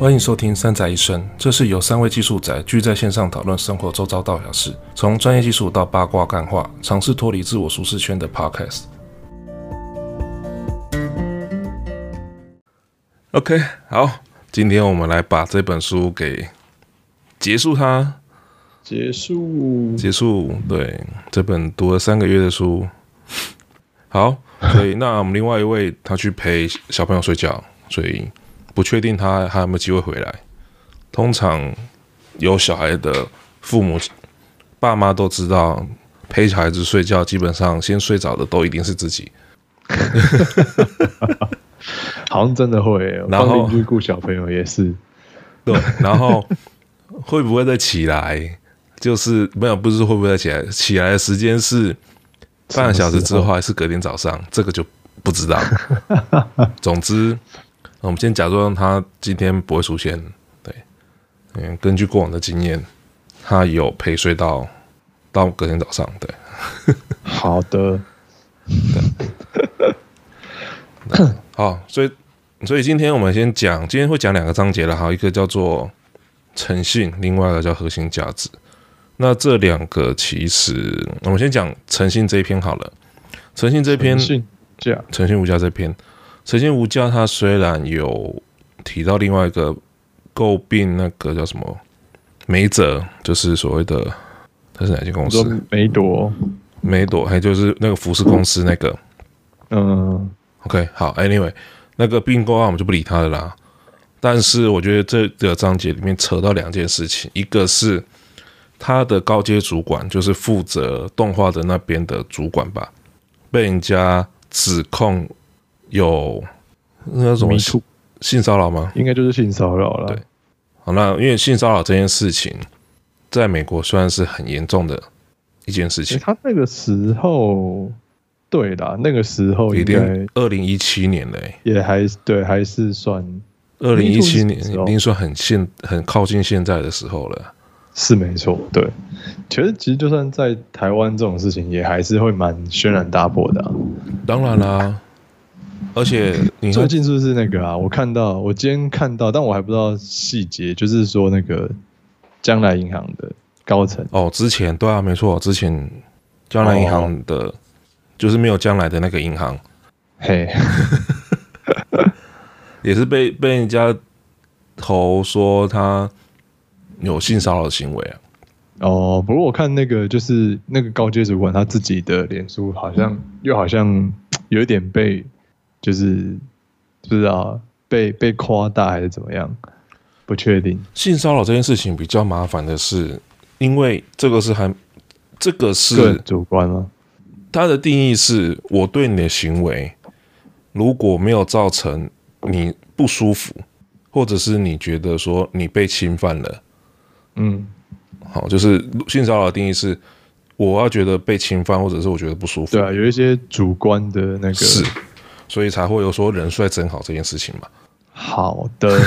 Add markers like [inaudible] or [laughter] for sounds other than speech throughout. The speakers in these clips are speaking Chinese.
欢迎收听《三宅一生》，这是由三位技术宅聚在线上讨论生活周遭大小事，从专业技术到八卦干话，尝试脱离自我舒适圈的 Podcast。OK，好，今天我们来把这本书给结束它，结束，结束。对，这本读了三个月的书，好，所以那我们另外一位他去陪小朋友睡觉，所以。不确定他还有没有机会回来。通常有小孩的父母、爸妈都知道，陪小孩子睡觉，基本上先睡着的都一定是自己。好像真的会，然后邻居顾小朋友也是。[laughs] 对，然后会不会再起来？就是没有，不是会不会再起来？起来的时间是半个小时之后，还是隔天早上？这个就不知道。[laughs] 总之。我们先假装他今天不会出现，对，嗯，根据过往的经验，他有陪睡到到隔天早上，对，[laughs] 好的，对，好，所以所以今天我们先讲，今天会讲两个章节了，哈，一个叫做诚信，另外一个叫核心价值。那这两个其实，我们先讲诚信这一篇好了，诚信这篇，诚信价，诚信无价这篇。诚信无价，他虽然有提到另外一个诟病，那个叫什么梅泽，就是所谓的他是哪间公司？梅朵，梅朵，还就是那个服饰公司那个。嗯，OK，好，Anyway，那个并购案我们就不理他了啦。但是我觉得这个章节里面扯到两件事情，一个是他的高阶主管，就是负责动画的那边的主管吧，被人家指控。有那种性骚扰吗？应该就是性骚扰了。对，好，那因为性骚扰这件事情，在美国算是很严重的一件事情。他那个时候，对啦，那个时候应该二零一七年嘞，也还对，还是算二零一七年，已经算很现很靠近现在的时候了。是没错，对。其实，其实就算在台湾，这种事情也还是会蛮轩然大波的啊。当然啦。而且你最近是不是那个啊？我看到，我今天看到，但我还不知道细节。就是说那个将来银行的高层哦，之前对啊，没错，之前将来银行的，哦、就是没有将来的那个银行，嘿，[laughs] 也是被被人家投说他有性骚扰的行为啊。哦，不过我看那个就是那个高阶主管他自己的脸书，好像又好像有一点被。就是不知道被被夸大还是怎么样，不确定。性骚扰这件事情比较麻烦的是，因为这个是还这个是主观吗？它的定义是我对你的行为如果没有造成你不舒服，或者是你觉得说你被侵犯了，嗯，好，就是性骚扰的定义是我要觉得被侵犯，或者是我觉得不舒服。对啊，有一些主观的那个是。所以才会有说人帅真好这件事情嘛。好的，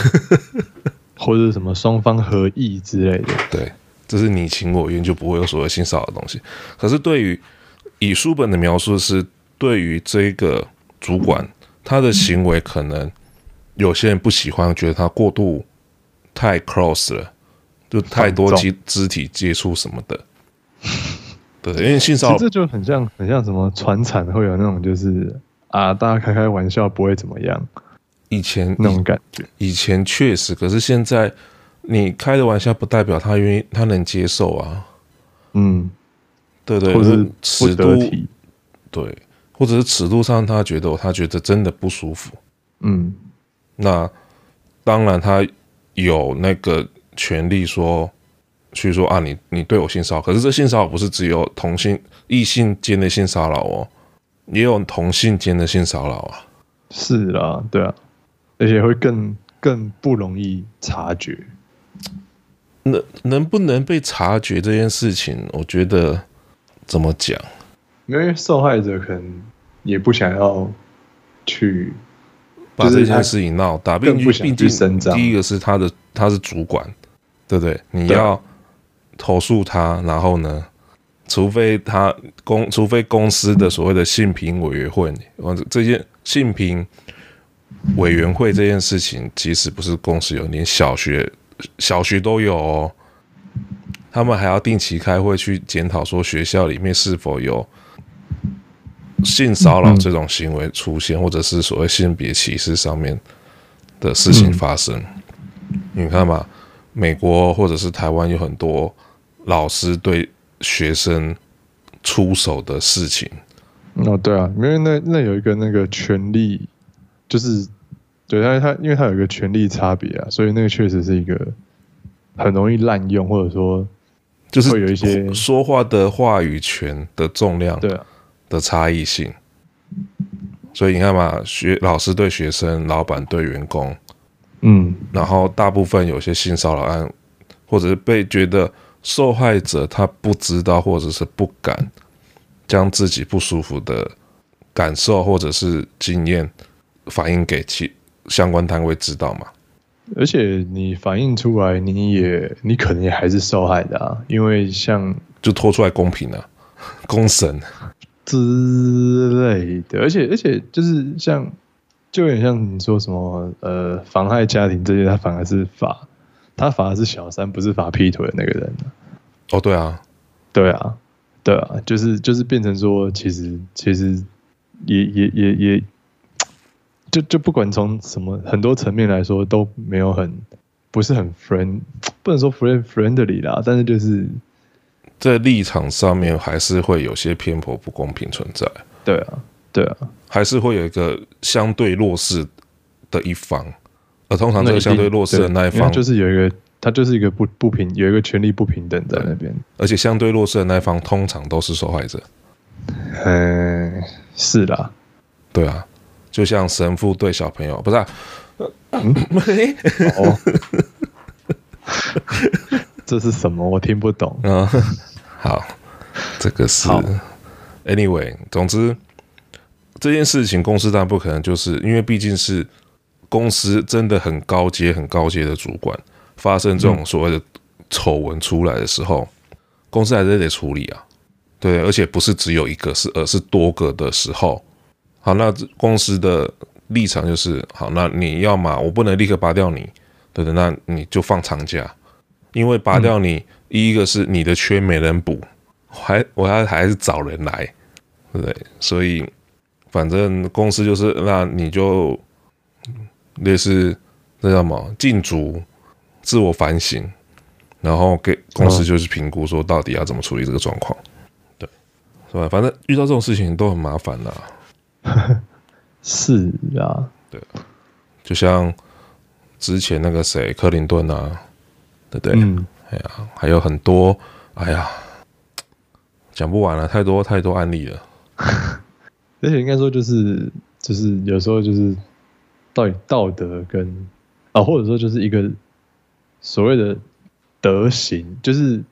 [laughs] 或者什么双方合意之类的。对，这是你情我愿，就不会有所谓性骚扰的东西。可是对于以书本的描述是，对于这个主管，他的行为可能有些人不喜欢，觉得他过度太 close 了，就太多肢肢体接触什么的。[laughs] 对，因为性骚扰这就很像很像什么传产会有那种就是。啊，大家开开玩笑不会怎么样。以前那种感觉，以前确实，可是现在你开的玩笑不代表他愿意，他能接受啊。嗯，对对，或是尺度，对，或者是尺度上，他觉得他觉得真的不舒服。嗯，那当然他有那个权利说去说啊，你你对我性骚扰，可是这性骚扰不是只有同性异性间的性骚扰哦。也有同性间的性骚扰啊，是啦，对啊，而且会更更不容易察觉。能能不能被察觉这件事情，我觉得怎么讲？因为受害者可能也不想要去把这件事情闹大，并不想去声张。第一个是他的他是主管，对不对？你要投诉他，然后呢？除非他公，除非公司的所谓的性平委员会，这些性平委员会这件事情，其实不是公司有，连小学小学都有哦。他们还要定期开会去检讨，说学校里面是否有性骚扰这种行为出现，或者是所谓性别歧视上面的事情发生。你看嘛，美国或者是台湾有很多老师对学生出手的事情。哦，对啊，因为那那有一个那个权力，就是对他他，因为他有一个权力差别啊，所以那个确实是一个很容易滥用，或者说就是会有一些说话的话语权的重量对的差异性。所以你看嘛，学老师对学生，老板对员工，嗯，然后大部分有些性骚扰案，或者是被觉得受害者他不知道或者是不敢。将自己不舒服的感受或者是经验反映给其相关单位知道嘛？而且你反映出来，你也你可能也还是受害的啊，因为像就拖出来公平了、啊，[laughs] 公审之类的。而且而且就是像，就有点像你说什么呃妨害家庭这些，他反而是罚，他罚的是小三，不是罚劈腿的那个人。哦，对啊，对啊。对啊，就是就是变成说，其实其实也也也也，就就不管从什么很多层面来说，都没有很不是很 friend，不能说 friend friendly 啦，但是就是在立场上面还是会有些偏颇不公平存在。对啊，对啊，还是会有一个相对弱势的一方，而通常这个相对弱势的那一方就是有一个。他就是一个不不平，有一个权力不平等在那边，而且相对弱势的那一方通常都是受害者。嗯，是啦，对啊，就像神父对小朋友，不是、啊？嗯，[laughs] 哦，[laughs] 这是什么？我听不懂。嗯，好，这个是 Anyway，总之这件事情公司当然不可能，就是因为毕竟是公司真的很高阶、很高阶的主管。发生这种所谓的丑闻出来的时候，公司还是得处理啊，对，而且不是只有一个，是而是多个的时候，好，那公司的立场就是，好，那你要嘛，我不能立刻拔掉你，对的，那你就放长假，因为拔掉你，嗯、一个是你的缺没人补，还我要还是找人来，对不对？所以反正公司就是，那你就类似那叫什么禁足。自我反省，然后给公司就是评估说到底要怎么处理这个状况，对，是吧？反正遇到这种事情都很麻烦啦。[laughs] 是啊，对，就像之前那个谁，克林顿啊，对不对？嗯，哎呀，还有很多，哎呀，讲不完了，太多太多案例了。[laughs] 而且应该说，就是就是有时候就是到底道德跟啊，或者说就是一个。所谓的德行，就是，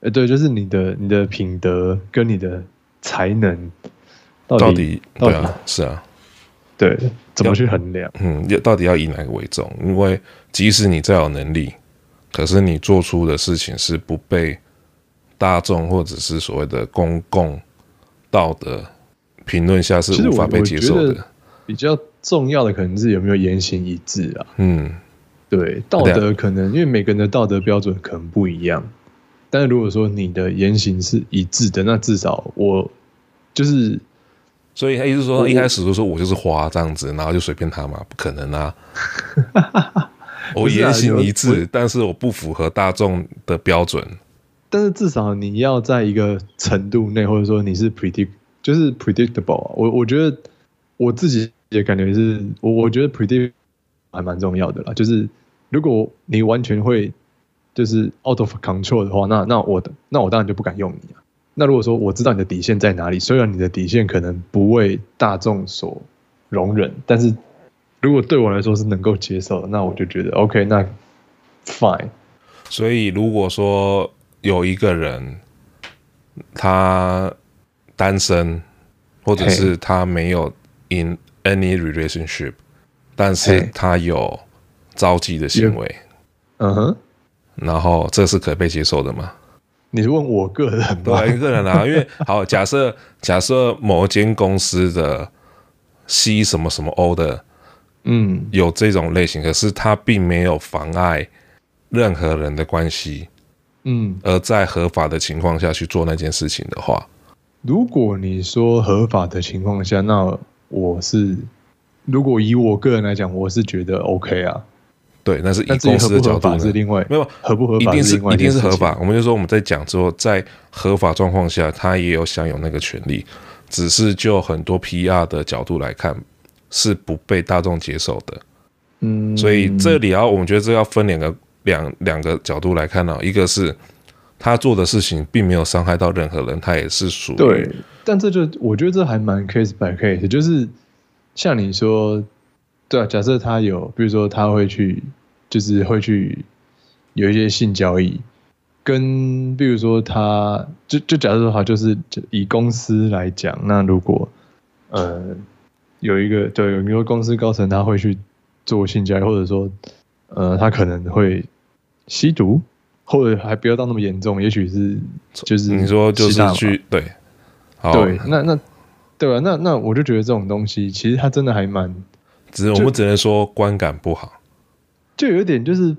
呃，对，就是你的你的品德跟你的才能到底，到底，对啊，是啊，对，怎么去衡量？嗯，要到底要以哪个为重？因为即使你再有能力，可是你做出的事情是不被大众或者是所谓的公共道德评论下是无法被接受的。比较重要的可能是有没有言行一致啊？嗯。对，道德可能因为每个人的道德标准可能不一样，但是如果说你的言行是一致的，那至少我就是，所以他意思说，一开始就说我就是花这样子，然后就随便他嘛，不可能啊！[laughs] 我言行一致，但是我不符合大众的标准，但是至少你要在一个程度内，或者说你是 predict，就是 predictable。啊我我觉得我自己也感觉是我我觉得 predict 还蛮重要的啦，就是。如果你完全会就是 out of control 的话，那那我的那我当然就不敢用你啊。那如果说我知道你的底线在哪里，虽然你的底线可能不为大众所容忍，但是如果对我来说是能够接受的，那我就觉得 OK，那 fine。所以如果说有一个人他单身，或者是他没有 in any relationship，但是他有。招妓的行为，嗯哼，然后这是可被接受的吗？你是问我个人吗？对，个人啊，因为好，假设 [laughs] 假设某间公司的 C 什么什么 O 的嗯，有这种类型，可是他并没有妨碍任何人的关系，嗯，而在合法的情况下去做那件事情的话，如果你说合法的情况下，那我是，如果以我个人来讲，我是觉得 OK 啊。对，那是以公司的角度是另外没有合不合法一定是一定是合法。我们就说我们在讲之后，在合法状况下，他也有享有那个权利，只是就很多 PR 的角度来看，是不被大众接受的。嗯，所以这里啊，我们觉得这要分两个两两个角度来看呢、啊，一个是他做的事情并没有伤害到任何人，他也是属于对，但这就我觉得这还蛮 case by case，就是像你说，对啊，假设他有，比如说他会去。就是会去有一些性交易，跟比如说他，就就假设说他就是以公司来讲，那如果呃有一个对，有一个公司高层他会去做性交易，或者说呃他可能会吸毒，或者还不要到那么严重，也许是就是你说就是去对，对，那那对吧？那那我就觉得这种东西其实它真的还蛮，只是我们只能说观感不好。就有点就是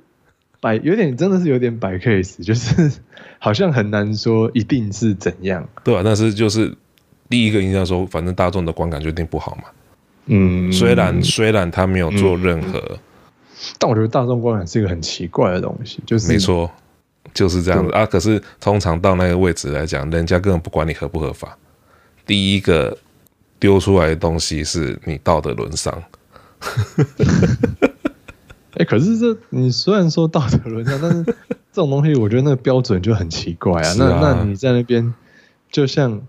摆，有点真的是有点摆 case，[laughs] 就是好像很难说一定是怎样，对吧？但是就是第一个印象说，反正大众的观感就一定不好嘛。嗯，虽然虽然他没有做任何，嗯，但我觉得大众观感是一个很奇怪的东西，就是没错，就是这样子啊。可是通常到那个位置来讲，人家根本不管你合不合法，第一个丢出来的东西是你道德沦丧。哎、[laughs] 欸，可是这你虽然说道德沦丧，但是这种东西，我觉得那个标准就很奇怪啊。啊那那你在那边，就像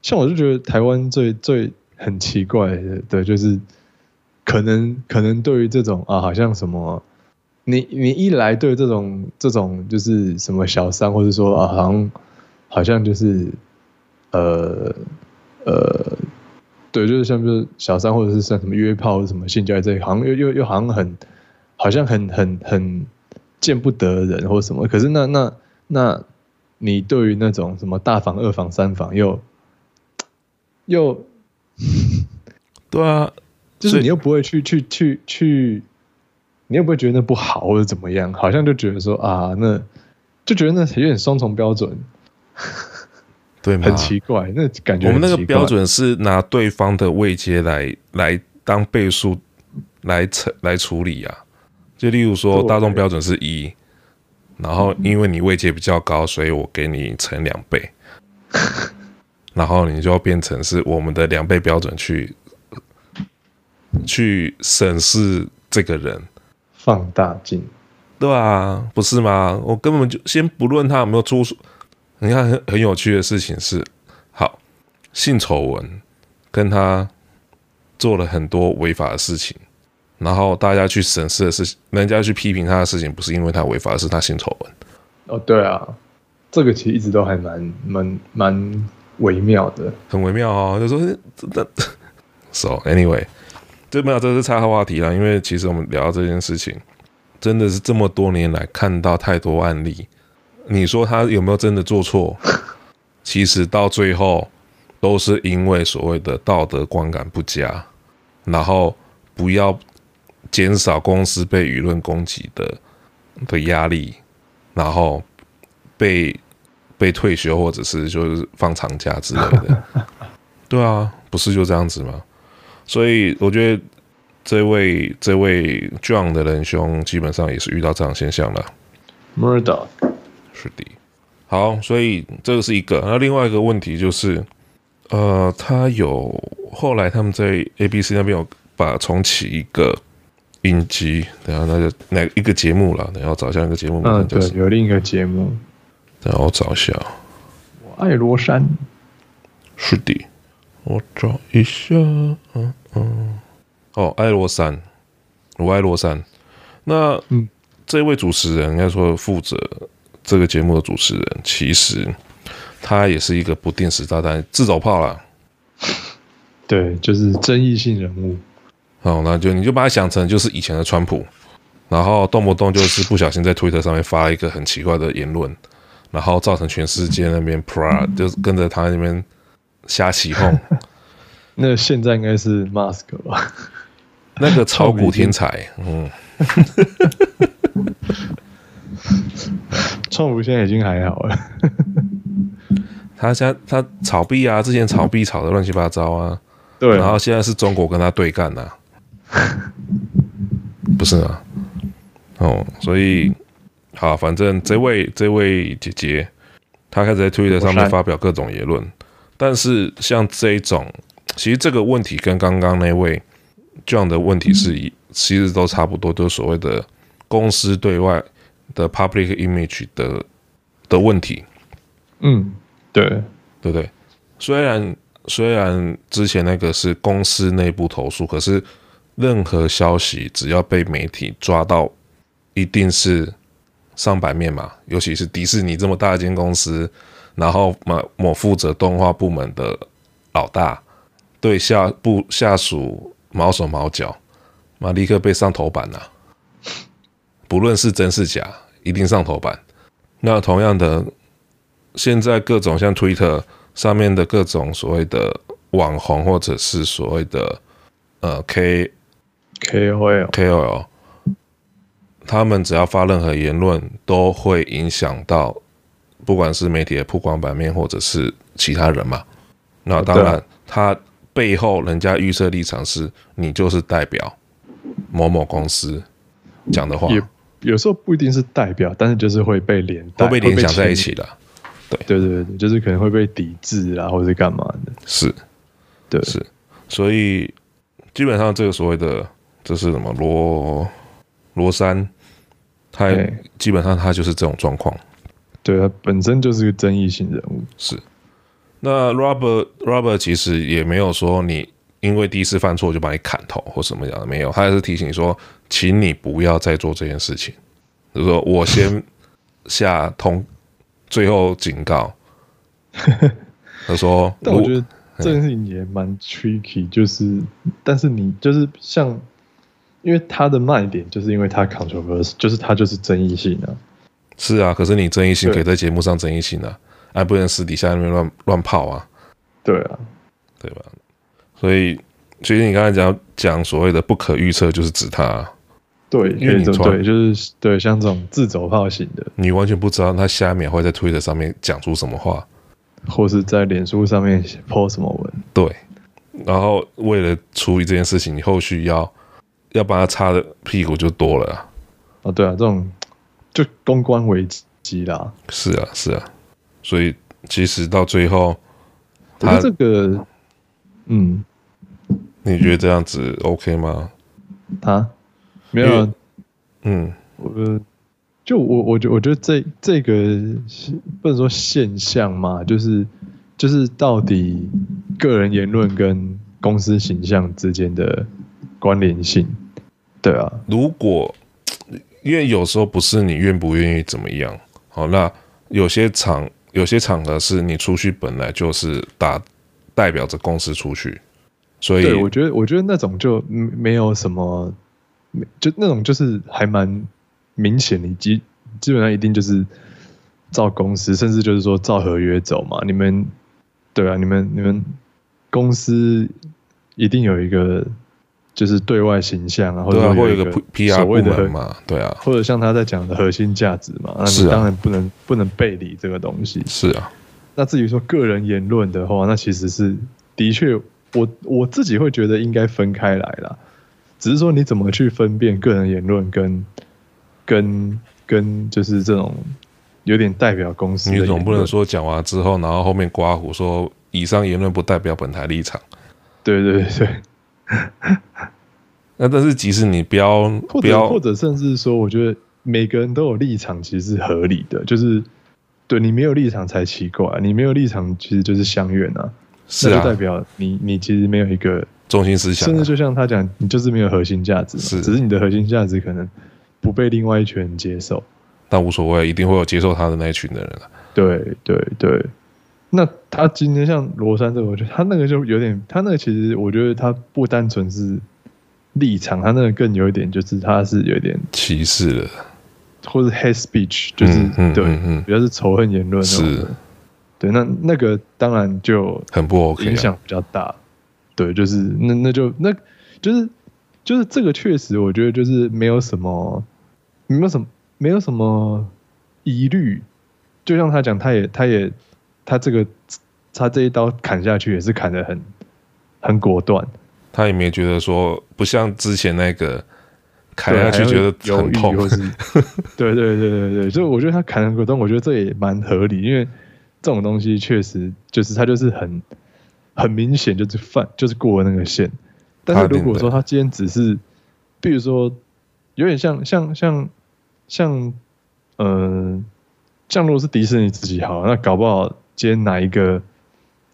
像我就觉得台湾最最很奇怪的，的就是可能可能对于这种啊，好像什么，你你一来对这种这种就是什么小三，或者说啊，好像好像就是呃呃，对，就是像就是小三，或者是像什么约炮，什么性交易这一行，又又又好像很。好像很很很见不得人或什么，可是那那那，你对于那种什么大房、二房、三房又又，[laughs] 对啊，就是你又不会去去去去，你又不会觉得那不好或者怎么样，好像就觉得说啊，那就觉得那有点双重标准，对吗？很奇怪，那感觉我们那个标准是拿对方的位阶来来当倍数来处来处理啊。就例如说，大众标准是一，然后因为你位阶比较高，所以我给你乘两倍，[laughs] 然后你就要变成是我们的两倍标准去去审视这个人，放大镜，对啊，不是吗？我根本就先不论他有没有出，你看很很有趣的事情是，好性丑闻跟他做了很多违法的事情。然后大家去审视的事情，人家去批评他的事情，不是因为他违法，而是他性丑闻。哦，对啊，这个其实一直都还蛮蛮蛮微妙的，很微妙哦。就说真的，so anyway，这没有，这是岔开话题了。因为其实我们聊到这件事情，真的是这么多年来看到太多案例。你说他有没有真的做错？[laughs] 其实到最后都是因为所谓的道德观感不佳，然后不要。减少公司被舆论攻击的的压力，然后被被退休或者是就是放长假之类的，[laughs] 对啊，不是就这样子吗？所以我觉得这位这位 John 的仁兄基本上也是遇到这样现象了。Murdoch 是的，好，所以这个是一个。那另外一个问题就是，呃，他有后来他们在 ABC 那边有把重启一个。影集，等下那就哪一个节目了？等下我找一下那个节目名。嗯，对，有另一个节目。等下我找一下。我爱罗山。是的，我找一下。嗯嗯。哦，爱罗山，我爱罗山。那嗯，这位主持人应该说负责这个节目的主持人，其实他也是一个不定时炸弹自走炮啦。[laughs] 对，就是争议性人物。哦，那就你就把他想成就是以前的川普，然后动不动就是不小心在推特上面发了一个很奇怪的言论，然后造成全世界那边 pra 就是跟着他那边瞎起哄。[laughs] 那现在应该是 Mask 吧？那个炒股天才，嗯，[laughs] 创福现在已经还好了。[laughs] 他现在他炒币啊，之前炒币炒的乱七八糟啊，[laughs] 对，然后现在是中国跟他对干呐、啊，[laughs] 不是啊？哦，所以好，反正这位这位姐姐，她开始在推特上面发表各种言论，但是像这种，其实这个问题跟刚刚那位这样的问题是一，其实都差不多，就是所谓的公司对外的 public image 的的问题，嗯。对，对不对？虽然虽然之前那个是公司内部投诉，可是任何消息只要被媒体抓到，一定是上版面嘛。尤其是迪士尼这么大一间公司，然后某某负责动画部门的老大对下部下属毛手毛脚，那立刻被上头版了。不论是真是假，一定上头版。那同样的。现在各种像 Twitter 上面的各种所谓的网红，或者是所谓的呃 K KOL KOL，他们只要发任何言论，都会影响到不管是媒体的曝光版面，或者是其他人嘛。那当然，他背后人家预设立场是你就是代表某某公司讲的话，也有时候不一定是代表，但是就是会被连带会被联想在一起的。对对对对，就是可能会被抵制啊，或者是干嘛的？是，对，是，所以基本上这个所谓的这是什么罗罗山，他基本上他就是这种状况。对，他本身就是个争议性人物。是，那 Robert Robert 其实也没有说你因为第一次犯错就把你砍头或什么样的，没有，他还是提醒说，请你不要再做这件事情。就是说我先下通。最后警告，[laughs] 他说：“但我觉得这件事情也蛮 tricky，就是，但是你就是像，因为他的卖点就是因为他 controversy，就是他就是争议性啊。是啊，可是你争议性可以在节目上争议性啊，还不能私底下那边乱乱泡啊。对啊，对吧？所以，其实你刚才讲讲所谓的不可预测，就是指他。”对，因为你对，就是对，像这种自走炮型的，你完全不知道他下面会在推特上面讲出什么话，或是在脸书上面 po 什么文。对，然后为了处理这件事情，你后续要要帮他擦的屁股就多了啊。哦，对啊，这种就公关危机啦。是啊，是啊，所以其实到最后，他这个，嗯，你觉得这样子 OK 吗？啊。没有，嗯，我就我我觉我觉得这这个不能说现象嘛，就是就是到底个人言论跟公司形象之间的关联性，对啊，如果因为有时候不是你愿不愿意怎么样，好，那有些场有些场合是你出去本来就是打代表着公司出去，所以我觉得我觉得那种就没有什么。就那种就是还蛮明显的，基基本上一定就是照公司，甚至就是说照合约走嘛。你们对啊，你们你们公司一定有一个就是对外形象啊，或者会有一个 PR 部门嘛，对啊，或者像他在讲的核心价值嘛，那你当然不能不能背离这个东西。是啊，那至于说个人言论的话，那其实是的确，我我自己会觉得应该分开来啦。只是说你怎么去分辨个人言论跟跟跟就是这种有点代表公司？你总不能说讲完之后，然后后面刮胡说以上言论不代表本台立场。对对对。[laughs] 那但是即使你不要不要，或者甚至说，我觉得每个人都有立场，其实是合理的。就是对你没有立场才奇怪，你没有立场其实就是相怨啊。是啊，代表你你其实没有一个。中心思想、啊，甚至就像他讲，你就是没有核心价值，是，只是你的核心价值可能不被另外一群人接受，但无所谓，一定会有接受他的那一群的人。对对对，那他今天像罗山这个，我觉得他那个就有点，他那个其实我觉得他不单纯是立场，他那个更有一点就是他是有点歧视了，或者 hate speech，就是、对，比较是仇恨言论，是，对，那那个当然就很不 OK，影响比较大。对，就是那那就那，就是就是这个确实，我觉得就是没有什么，没有什么，没有什么疑虑。就像他讲，他也，他也，他这个，他这一刀砍下去也是砍得很，很果断。他也没觉得说，不像之前那个砍下去觉得很痛，[laughs] 对对对对对，所以我觉得他砍了很果断，我觉得这也蛮合理，因为这种东西确实就是他就是很，很明显就是犯，就是过了那个线。但是如果说他今天只是，比如说，有点像像像像，嗯、呃，像如果是迪士尼自己好，那搞不好今天哪一个，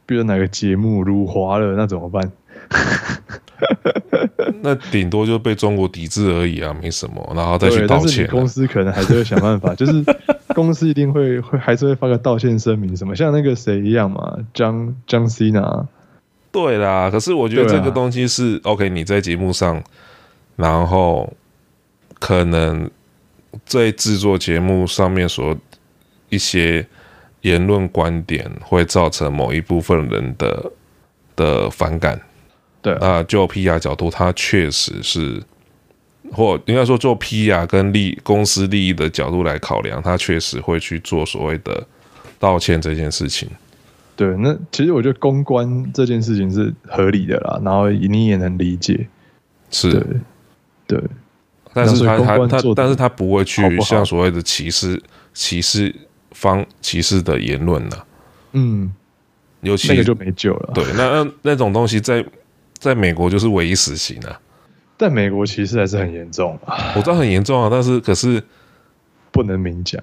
比如哪个节目辱华了，那怎么办？[laughs] 那顶多就被中国抵制而已啊，没什么，然后再去道歉。公司可能还是会想办法，[laughs] 就是公司一定会会 [laughs] 还是会发个道歉声明什么，像那个谁一样嘛，张张 Cena。对啦，可是我觉得这个东西是、啊、OK。你在节目上，然后可能在制作节目上面所一些言论观点，会造成某一部分人的的反感。对啊，那就 PR 角度，它确实是，或应该说做 PR 跟利公司利益的角度来考量，他确实会去做所谓的道歉这件事情。对，那其实我觉得公关这件事情是合理的啦，然后你也能理解，是，对，对，但是他他他，但是他不会去像所谓的歧视歧视方歧视的言论呢，嗯，尤其那个就没救了。对，那那那种东西在在美国就是唯一死刑啊，在美国其实还是很严重啊，我知道很严重啊，但是可是不能明讲。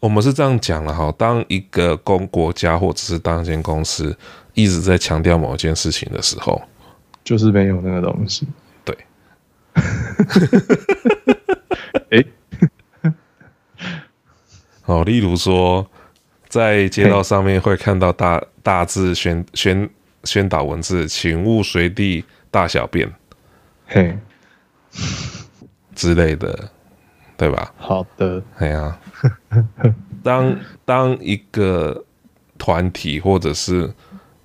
我们是这样讲了哈，当一个公国家或者是当一间公司一直在强调某一件事情的时候，就是没有那个东西。对。[laughs] 哎，好，[laughs] 例如说，在街道上面会看到大大字宣宣宣导文字，请勿随地大小便，嘿，之类的。对吧？好的，哎呀，[laughs] 当当一个团体或者是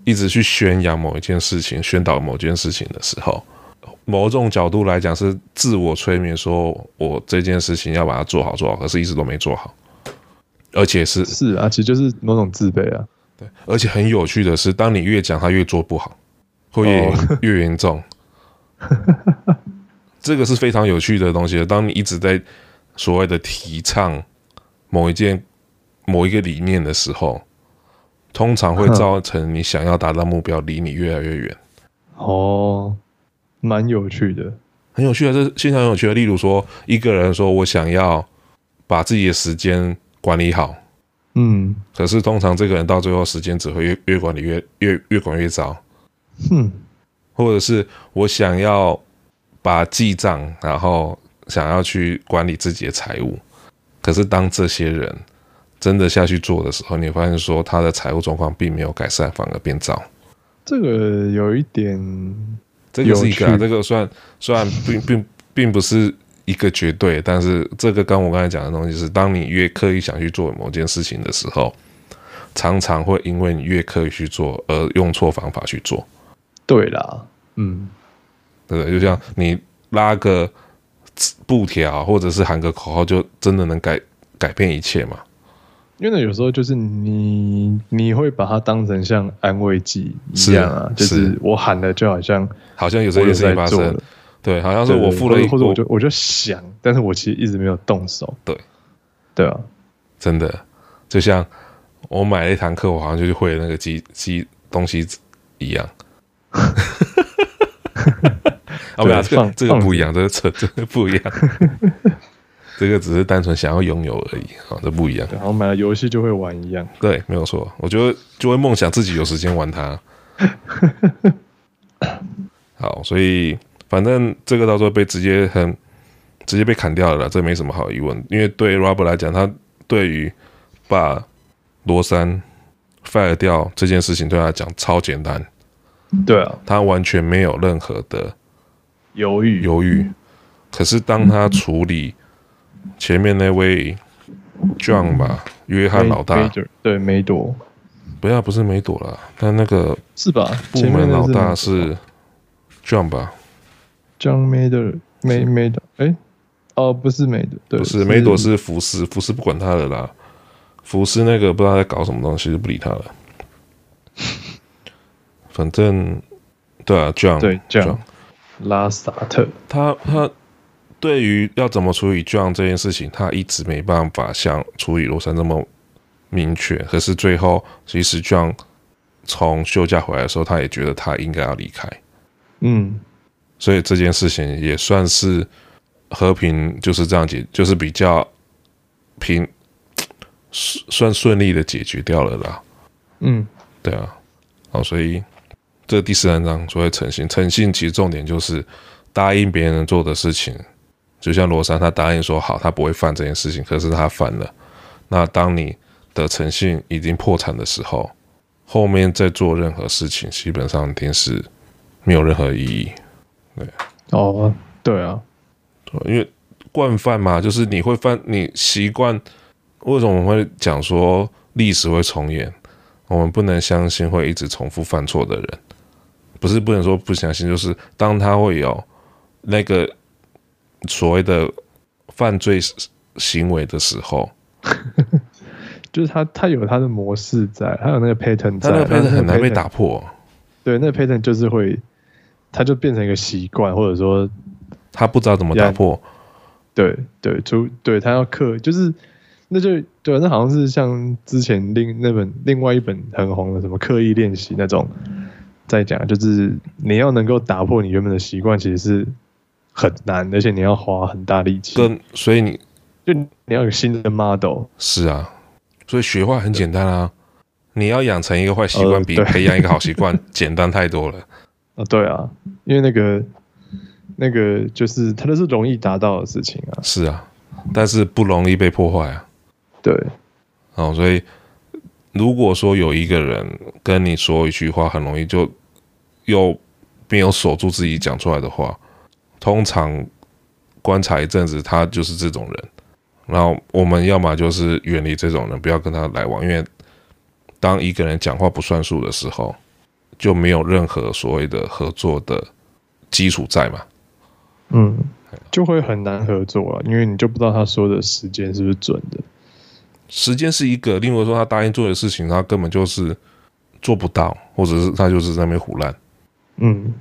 一直去宣扬某一件事情、宣导某件事情的时候，某种角度来讲是自我催眠，说我这件事情要把它做好做好，可是一直都没做好，而且是是啊，其实就是某种自卑啊。对，而且很有趣的是，当你越讲，他越做不好，会越、哦、[laughs] 越严重。这个是非常有趣的东西。当你一直在所谓的提倡某一件、某一个理念的时候，通常会造成你想要达到目标离你越来越远。哦，蛮有趣的，很有趣的，这现象很有趣的。例如说，一个人说我想要把自己的时间管理好，嗯，可是通常这个人到最后时间只会越越管理越越越管越糟。嗯，或者是我想要把记账，然后。想要去管理自己的财务，可是当这些人真的下去做的时候，你会发现说他的财务状况并没有改善，反而变糟。这个有一点，这个是一个、啊，这个算算并并并不是一个绝对，但是这个跟我刚才讲的东西是，当你越刻意想去做某件事情的时候，常常会因为你越刻意去做而用错方法去做。对啦，嗯，对，就像你拉个。布条，或者是喊个口号，就真的能改改变一切吗？因为有时候就是你你会把它当成像安慰剂一样啊，是就是我喊了，就好像好像有这件事情发生，对，好像是我付了一，或者我就我就想，但是我其实一直没有动手，对，对啊，真的，就像我买了一堂课，我好像就是会那个机机东西一样。啊，[laughs] 不要，这个这个不一样，这个这这个不一样，这个只是单纯想要拥有而已啊，这不一样。然后买了游戏就会玩一样，对，没有错，我觉得就会梦想自己有时间玩它。[laughs] 好，所以反正这个到时候被直接很直接被砍掉了，这没什么好疑问，因为对 Robert 来讲，他对于把罗珊 fire 掉这件事情对他来讲超简单。对啊，他完全没有任何的。犹豫，犹豫。可是当他处理前面那位 John 吧，约翰老大，对梅朵，不要，不是梅朵了，他那个是吧？部门老大是 John 吧 John Mader，梅梅的，哎，哦，不是梅的，不是梅朵是福斯，福斯不管他的啦，福斯那个不知道在搞什么东西，就不理他了。反正，对啊，John，对 John，拉萨特，他他对于要怎么处理 John 这件事情，他一直没办法像处理罗珊这么明确。可是最后，其实 John 从休假回来的时候，他也觉得他应该要离开。嗯，所以这件事情也算是和平，就是这样解，就是比较平，[tsk] 算顺利的解决掉了啦。嗯，对啊，好，所以。这第十三章所谓诚信，诚信其实重点就是答应别人做的事情，就像罗珊，他答应说好，他不会犯这件事情，可是他犯了。那当你的诚信已经破产的时候，后面再做任何事情，基本上一定是没有任何意义。对，哦，对啊，因为惯犯嘛，就是你会犯，你习惯。为什么我们会讲说历史会重演？我们不能相信会一直重复犯错的人。不是不能说不相信，就是当他会有那个所谓的犯罪行为的时候，[laughs] 就是他他有他的模式在，他有那个 pattern 在，他那个 pattern 很难被打破。对，那个 pattern 就是会，他就变成一个习惯，或者说他不知道怎么打破。对对，就对他要克，就是那就对，那好像是像之前另那本另外一本很红的什么刻意练习那种。在讲，就是你要能够打破你原本的习惯，其实是很难，而且你要花很大力气。跟所以你就你要有新的 model。是啊，所以学坏很简单啊。你要养成一个坏习惯，比培养一个好习惯 [laughs] 简单太多了。啊，对啊，因为那个那个就是它都是容易达到的事情啊。是啊，但是不容易被破坏啊。对，哦，所以如果说有一个人跟你说一句话，很容易就。又没有守住自己讲出来的话，通常观察一阵子，他就是这种人。然后我们要么就是远离这种人，不要跟他来往，因为当一个人讲话不算数的时候，就没有任何所谓的合作的基础在嘛。嗯，就会很难合作啊，因为你就不知道他说的时间是不是准的。时间是一个，另外说他答应做的事情，他根本就是做不到，或者是他就是在那边胡乱。嗯，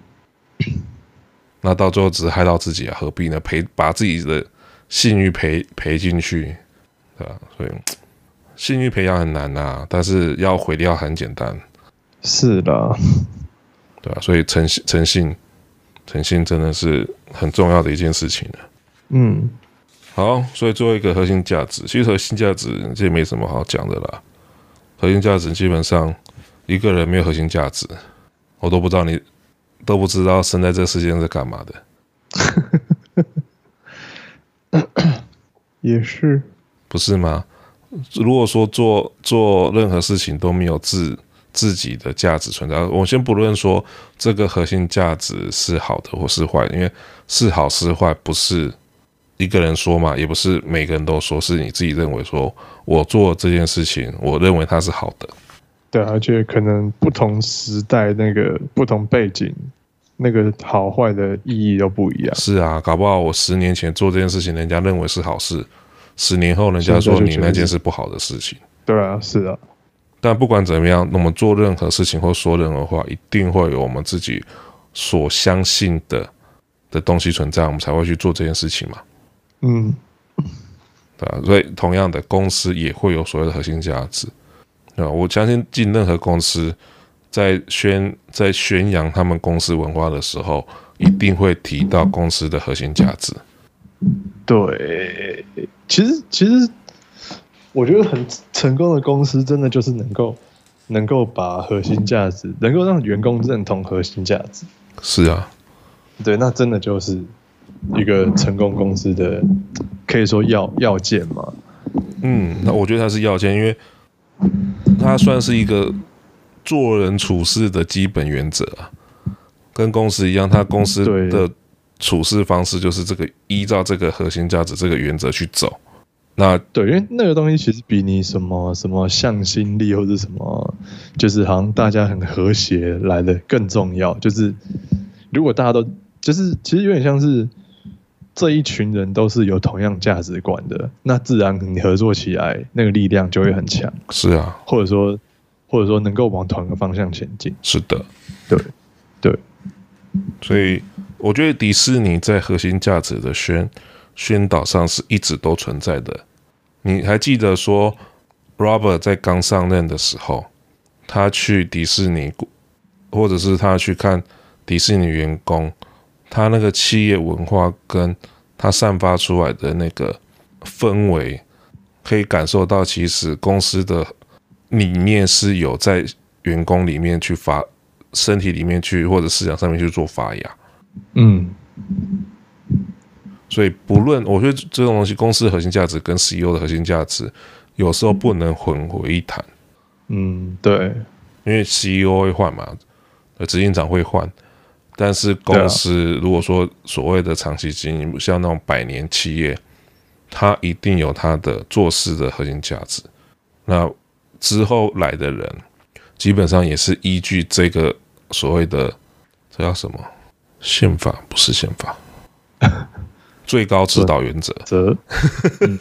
那到最后只是害到自己啊，何必呢？赔把自己的信誉赔赔进去，对吧？所以信誉培养很难呐、啊，但是要毁掉很简单。是的，对啊，所以诚信、诚信、诚信真的是很重要的一件事情了。嗯，好，所以最后一个核心价值，其实核心价值这也没什么好讲的啦。核心价值基本上一个人没有核心价值，我都不知道你。都不知道生在这世界上是干嘛的，[laughs] 也是，不是吗？如果说做做任何事情都没有自自己的价值存在，我先不论说这个核心价值是好的或是坏，因为是好是坏不是一个人说嘛，也不是每个人都说，是你自己认为说我做这件事情，我认为它是好的。对，而且可能不同时代那个不同背景，那个好坏的意义都不一样。是啊，搞不好我十年前做这件事情，人家认为是好事，十年后人家说你那件是不好的事情。对啊，是啊。但不管怎么样，我们做任何事情或说任何话，一定会有我们自己所相信的的东西存在，我们才会去做这件事情嘛。嗯，对啊，所以同样的，公司也会有所谓的核心价值。啊，我相信进任何公司，在宣在宣扬他们公司文化的时候，一定会提到公司的核心价值。对，其实其实我觉得很成功的公司，真的就是能够能够把核心价值，能够让员工认同核心价值。是啊，对，那真的就是一个成功公司的，可以说要要件嘛。嗯，那我觉得它是要件，因为。它算是一个做人处事的基本原则啊，跟公司一样，它公司的处事方式就是这个依照这个核心价值这个原则去走。那对，因为那个东西其实比你什么什么向心力或者什么，就是好像大家很和谐来的更重要。就是如果大家都就是其实有点像是这一群人都是有同样价值观的，那自然你合作起来那个力量就会很强。是啊，或者说或者说能够往同一个方向前进。是的，对对，所以我觉得迪士尼在核心价值的宣宣导上是一直都存在的。你还记得说，Robert 在刚上任的时候，他去迪士尼，或者是他去看迪士尼员工，他那个企业文化跟他散发出来的那个氛围，可以感受到，其实公司的理念是有在员工里面去发，身体里面去，或者思想上面去做发芽。嗯。所以，不论我觉得这种东西，公司核心价值跟 CEO 的核心价值，有时候不能混为一谈。嗯，对，因为 CEO 会换嘛，执行长会换，但是公司如果说所谓的长期经营，像那种百年企业，它一定有它的做事的核心价值。那之后来的人，基本上也是依据这个所谓的这叫什么宪法？不是宪法。最高指导原则，则、嗯，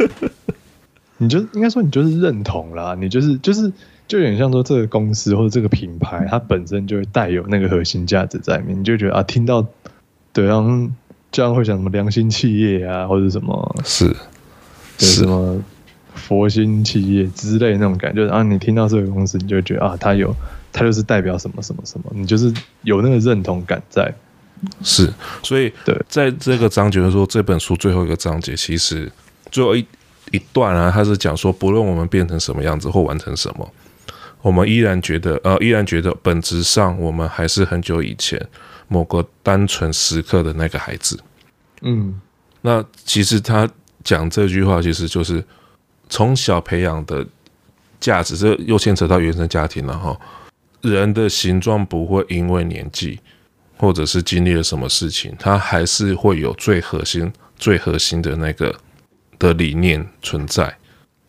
[laughs] 你就应该说你就是认同啦，你就是就是就有点像说这个公司或者这个品牌，它本身就会带有那个核心价值在里面，你就觉得啊，听到对，然后这样会想什么良心企业啊，或者什么是。是。什么佛心企业之类那种感觉，就是啊，你听到这个公司，你就觉得啊，它有它就是代表什么什么什么，你就是有那个认同感在。是，所以对，在这个章节说这本书最后一个章节，其实最后一一段啊，他是讲说，不论我们变成什么样子或完成什么，我们依然觉得，呃，依然觉得本质上我们还是很久以前某个单纯时刻的那个孩子。嗯，那其实他讲这句话，其实就是从小培养的价值，这又牵扯到原生家庭了哈。人的形状不会因为年纪。或者是经历了什么事情，它还是会有最核心、最核心的那个的理念存在。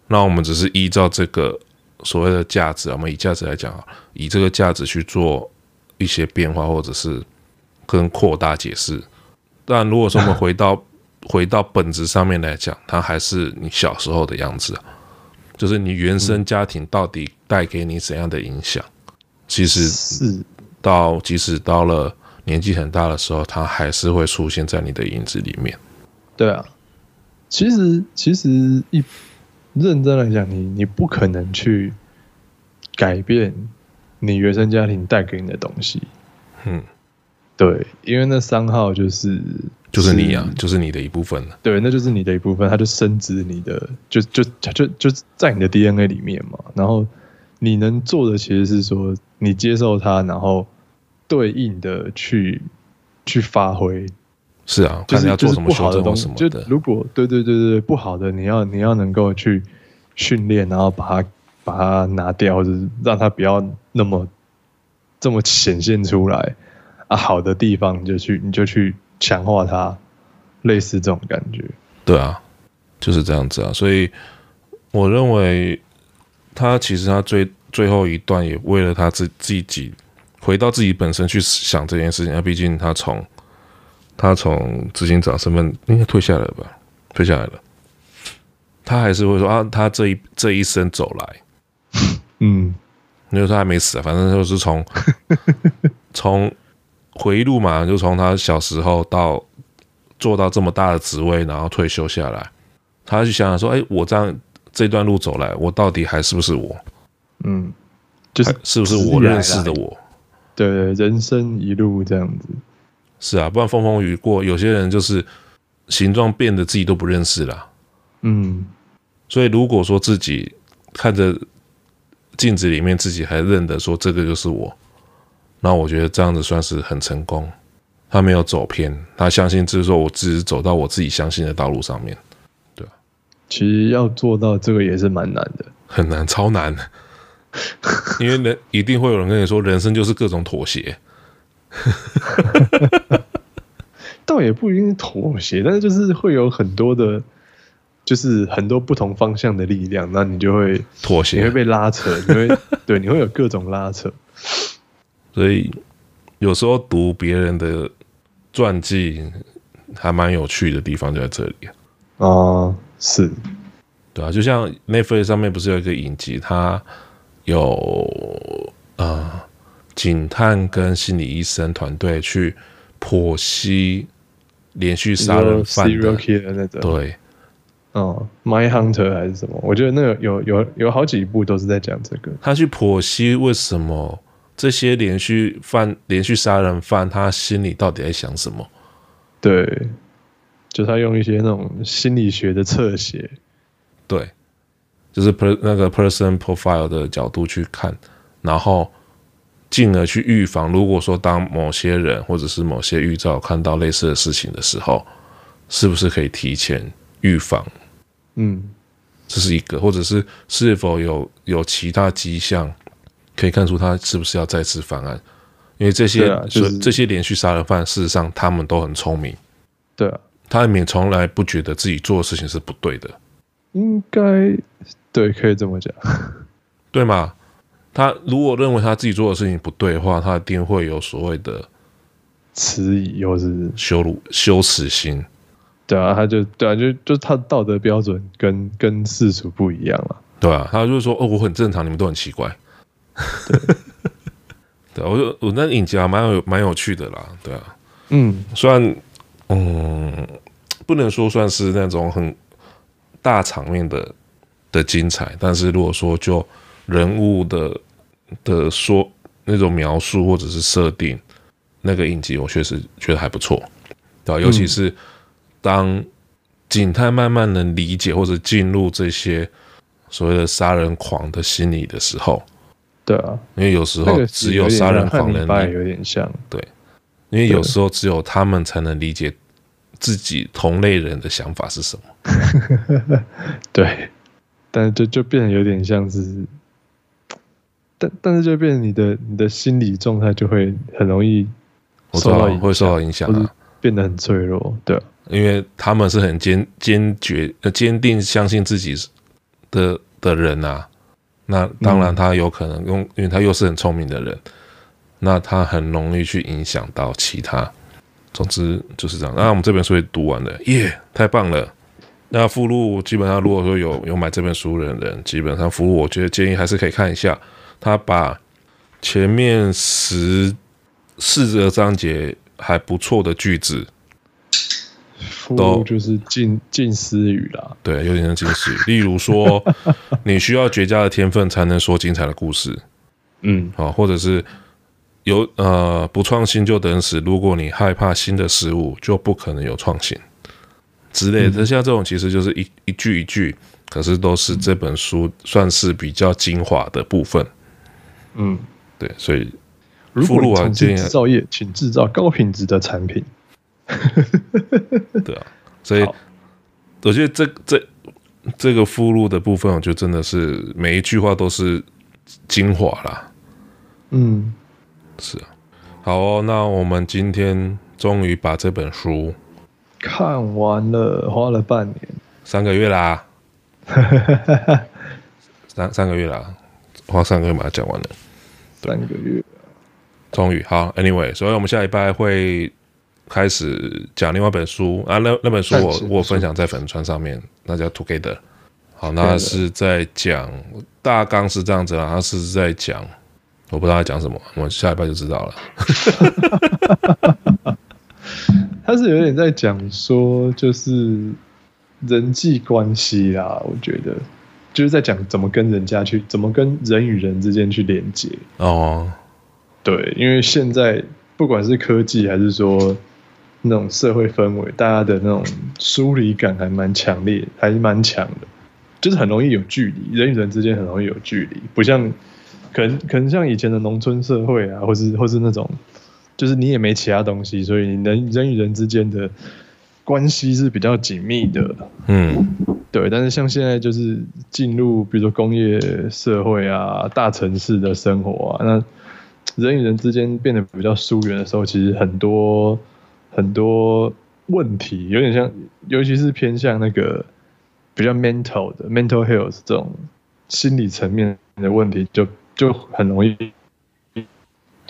那我们只是依照这个所谓的价值，我们以价值来讲啊，以这个价值去做一些变化，或者是跟扩大解释。但如果说我们回到 [coughs] 回到本质上面来讲，它还是你小时候的样子，就是你原生家庭到底带给你怎样的影响？其实是到即使到了。年纪很大的时候，他还是会出现在你的影子里面。对啊，其实其实一认真来讲，你你不可能去改变你原生家庭带给你的东西。嗯，对，因为那三号就是就是你啊，就是你的一部分了。对，那就是你的一部分，它就深植你的，就就就就在你的 DNA 里面嘛。然后你能做的其实是说，你接受它，然后。对应的去去发挥，是啊，就是要做什么修正或什么的。就如果对对对对不好的，你要你要能够去训练，然后把它把它拿掉，或者是让它不要那么这么显现出来啊。好的地方你就去你就去强化它，类似这种感觉。对啊，就是这样子啊。所以我认为他其实他最最后一段也为了他自自己。回到自己本身去想这件事情，那毕竟他从他从执行长身份应该退下来了吧？退下来了，他还是会说啊，他这一这一生走来，[laughs] 嗯，因为他还没死啊，反正就是从 [laughs] 从回忆录嘛，就从他小时候到做到这么大的职位，然后退休下来，他就想想说，哎，我这样这段路走来，我到底还是不是我？嗯，就是是不是我认识的我？对，人生一路这样子，是啊，不然风风雨过，有些人就是形状变得自己都不认识了。嗯，所以如果说自己看着镜子里面自己还认得说这个就是我，那我觉得这样子算是很成功。他没有走偏，他相信就是说我只是走到我自己相信的道路上面。对，其实要做到这个也是蛮难的，很难，超难。[laughs] 因为人一定会有人跟你说，人生就是各种妥协，[laughs] 倒也不一定妥协，但是就是会有很多的，就是很多不同方向的力量，那你就会妥协，你会被拉扯，你会 [laughs] 对，你会有各种拉扯，所以有时候读别人的传记还蛮有趣的地方就在这里。啊、呃，是，对啊，就像 Netflix 上面不是有一个影集，它有呃警探跟心理医生团队去剖析连续杀人犯的那种，对。哦，My Hunter 还是什么？我觉得那个有有有好几部都是在讲这个。他去剖析为什么这些连续犯、连续杀人犯，他心里到底在想什么？对，就他用一些那种心理学的侧写，对，就是 per 那个 person profile 的角度去看，然后进而去预防。如果说当某些人或者是某些预兆看到类似的事情的时候，是不是可以提前预防？嗯，这是一个，或者是是否有有其他迹象可以看出他是不是要再次犯案？因为这些、啊就是、这些连续杀人犯，事实上他们都很聪明。对啊，他们也从来不觉得自己做的事情是不对的。应该对，可以这么讲，[laughs] 对吗？他如果认为他自己做的事情不对的话，他一定会有所谓的迟疑，或是羞辱、羞耻心。对啊，他就对啊，就就他的道德标准跟跟世俗不一样了。对啊，他就是说，哦，我很正常，你们都很奇怪。[laughs] 对，对，我就我那影集还蛮有蛮有趣的啦。对啊，嗯，[laughs] 虽然嗯，不能说算是那种很大场面的的精彩，但是如果说就人物的的说那种描述或者是设定，那个影集我确实觉得还不错，对吧？尤其是。当警探慢慢能理解或者进入这些所谓的杀人狂的心理的时候，对啊，因为有时候只有杀人狂能理解，有点像，对，因为有时候只有他们才能理解自己同类人的想法是什么。[laughs] 对，但是就就变得有点像是，但但是就变成你的你的心理状态就会很容易受到会受到影响啊，变得很脆弱，对啊。因为他们是很坚坚决、坚定相信自己的的人啊，那当然他有可能用，因为他又是很聪明的人，那他很容易去影响到其他。总之就是这样。那我们这本书也读完了，耶，太棒了！那附录基本上，如果说有有买这本书的人，基本上附录我觉得建议还是可以看一下。他把前面十四个章节还不错的句子。都就是近近似语啦，[laughs] 对，有点像近似语。例如说，你需要绝佳的天分才能说精彩的故事，嗯，好，或者是有呃不创新就等死。如果你害怕新的事物，就不可能有创新之类的。像这种其实就是一一句一句，可是都是这本书算是比较精华的部分。嗯，对，所以附录啊，建议制造业请制造高品质的产品。[laughs] 对啊，所以我觉得这这这个附录的部分，我觉得真的是每一句话都是精华啦。嗯，是啊，好哦，那我们今天终于把这本书看完了，花了半年，三个月啦，[laughs] 三三个月啦，花三个月把它讲完了，三个月，终于好，Anyway，所以我们下礼拜会。开始讲另外一本书。啊，那那本书我我分享在粉川上面，那叫 Together。好，那是在讲大纲是这样子啊，他是在讲，我不知道他讲什么，我下礼拜就知道了。[laughs] 他是有点在讲说，就是人际关系啦，我觉得就是在讲怎么跟人家去，怎么跟人与人之间去连接。哦，对，因为现在不管是科技还是说。那种社会氛围，大家的那种疏离感还蛮强烈，还是蛮强的，就是很容易有距离，人与人之间很容易有距离，不像可能可能像以前的农村社会啊，或是或是那种，就是你也没其他东西，所以人人与人之间的关系是比较紧密的，嗯，对。但是像现在就是进入比如说工业社会啊，大城市的生活啊，那人与人之间变得比较疏远的时候，其实很多。很多问题有点像，尤其是偏向那个比较 mental 的 mental health 这种心理层面的问题就，就就很容易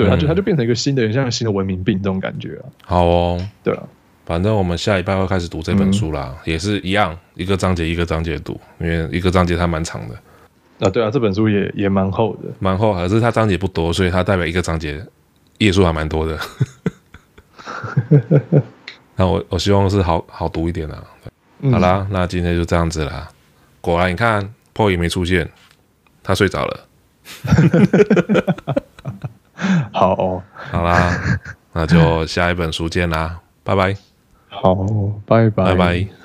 对，它就它就变成一个新的，很像新的文明病这种感觉啊。好哦，对啊，反正我们下一拜会开始读这本书啦，嗯、也是一样，一个章节一个章节读，因为一个章节它蛮长的。啊，对啊，这本书也也蛮厚的，蛮厚，可是它章节不多，所以它代表一个章节页数还蛮多的。[laughs] 那我我希望是好好读一点啊。好啦，嗯、那今天就这样子啦。果然，你看 Paul 也没出现，他睡着了。[laughs] [laughs] 好哦，好啦，[laughs] 那就下一本书见啦，拜拜。好，拜拜，拜拜。